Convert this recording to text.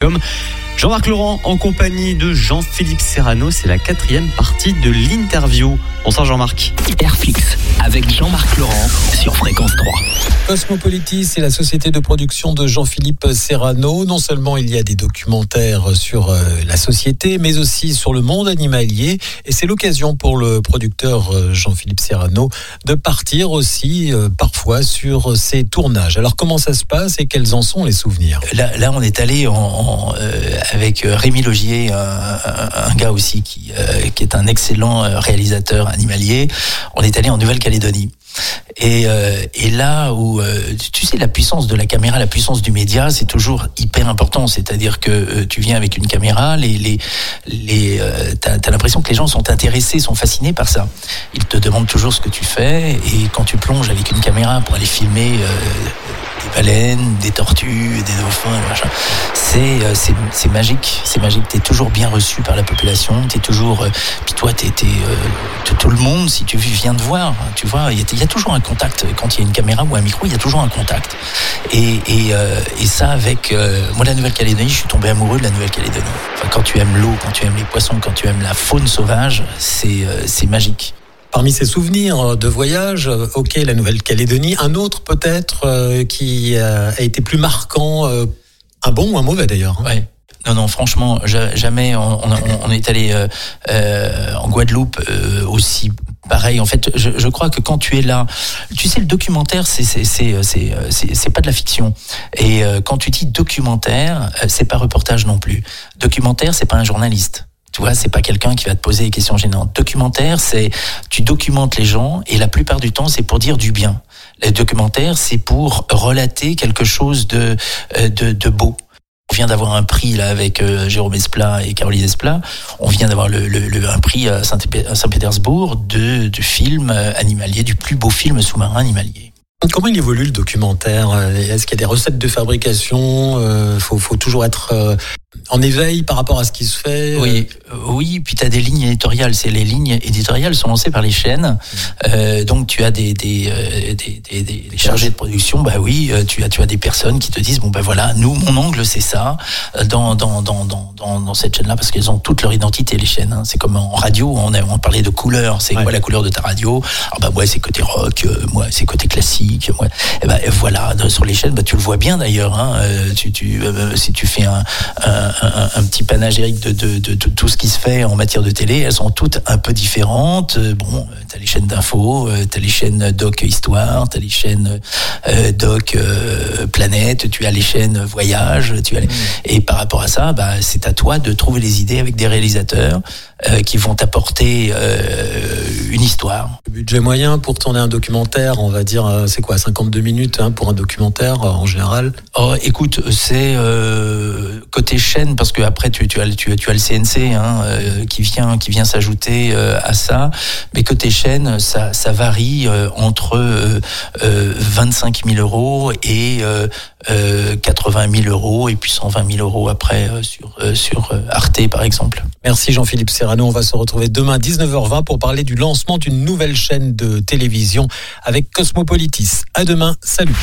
Comme Jean-Marc Laurent en compagnie de Jean-Philippe Serrano, c'est la quatrième partie de l'interview. Bonsoir Jean-Marc. Airfix avec Jean-Marc Laurent sur Fréquence 3. Cosmopolitis, c'est la société de production de Jean-Philippe Serrano. Non seulement il y a des documentaires sur euh, la société, mais aussi sur le monde animalier. Et c'est l'occasion pour le producteur euh, Jean-Philippe Serrano de partir aussi euh, parfois sur ses tournages. Alors comment ça se passe et quels en sont les souvenirs? Là, là on est allé en, en, euh, avec Rémi Logier, un, un, un gars aussi qui, euh, qui est un excellent réalisateur animalier. On est allé en Nouvelle-Calédonie. Et, euh, et, là où euh, tu sais la puissance de la caméra, la puissance du média, c'est toujours hyper important. C'est-à-dire que euh, tu viens avec une caméra, les les les euh, t'as as, l'impression que les gens sont intéressés, sont fascinés par ça. Ils te demandent toujours ce que tu fais et quand tu plonges avec une caméra pour aller filmer euh, des baleines, des tortues, des dauphins, c'est c'est c'est magique, c'est magique. T'es toujours bien reçu par la population, t'es toujours puis toi t'es tout le monde si tu viens de voir, tu vois, il y, a toujours un contact. Quand il y a une caméra ou un micro, il y a toujours un contact. Et, et, euh, et ça, avec euh, moi, la Nouvelle-Calédonie, je suis tombé amoureux de la Nouvelle-Calédonie. Enfin, quand tu aimes l'eau, quand tu aimes les poissons, quand tu aimes la faune sauvage, c'est euh, c'est magique. Parmi ces souvenirs de voyage, ok, la Nouvelle-Calédonie, un autre peut-être euh, qui a été plus marquant, euh, un bon ou un mauvais d'ailleurs. Ouais. Non, non, franchement, jamais on, on, on est allé euh, euh, en Guadeloupe euh, aussi pareil. En fait, je, je, crois que quand tu es là, tu sais, le documentaire, c'est c'est pas de la fiction. Et euh, quand tu dis documentaire, c'est pas reportage non plus. Documentaire, c'est pas un journaliste. Tu vois, c'est pas quelqu'un qui va te poser des questions gênantes. Documentaire, c'est tu documentes les gens et la plupart du temps, c'est pour dire du bien. Le documentaire, c'est pour relater quelque chose de de, de beau. On vient d'avoir un prix là avec euh, Jérôme Esplat et Caroline Esplat. On vient d'avoir le, le, le, un prix à Saint-Pétersbourg de, de film animalier, du plus beau film sous-marin animalier. Comment il évolue le documentaire? Est-ce qu'il y a des recettes de fabrication? Il faut, faut, toujours être euh, en éveil par rapport à ce qui se fait Oui, euh, oui. Puis tu as des lignes éditoriales. C'est les lignes éditoriales sont lancées par les chaînes. Mmh. Euh, donc tu as des des, euh, des, des, des, chargés de production. Bah oui, tu as tu as des personnes qui te disent bon ben bah voilà, nous mon angle c'est ça dans dans dans dans dans, cette chaîne là parce qu'elles ont toute leur identité les chaînes. Hein. C'est comme en radio, on a on parlait de couleur. C'est ouais. quoi la couleur de ta radio? Ah bah moi c'est côté rock, moi c'est côté classique. Moi, et bah voilà sur les chaînes, bah tu le vois bien d'ailleurs. Hein. tu tu si tu fais un, un un, un, petit panagérique de, de, de, de, tout ce qui se fait en matière de télé. Elles sont toutes un peu différentes. Bon, t'as les chaînes d'infos, t'as les chaînes Doc Histoire, t'as les chaînes euh, Doc euh, Planète, tu as les chaînes Voyage, tu as les... mmh. et par rapport à ça, bah, c'est à toi de trouver les idées avec des réalisateurs euh, qui vont t'apporter une histoire. Le budget moyen pour tourner un documentaire, on va dire, c'est quoi, 52 minutes hein, pour un documentaire en général? Oh, écoute, c'est côté chaîne parce que après tu, tu, as, tu, tu as le CNC hein, euh, qui vient qui vient s'ajouter euh, à ça mais côté chaîne ça, ça varie euh, entre 25 000 euros et 80 000 euros et puis 120 000 euros après sur sur Arte par exemple. Merci Jean-Philippe Serrano, on va se retrouver demain 19h20 pour parler du lancement d'une nouvelle chaîne de télévision avec Cosmopolitis. À demain, salut.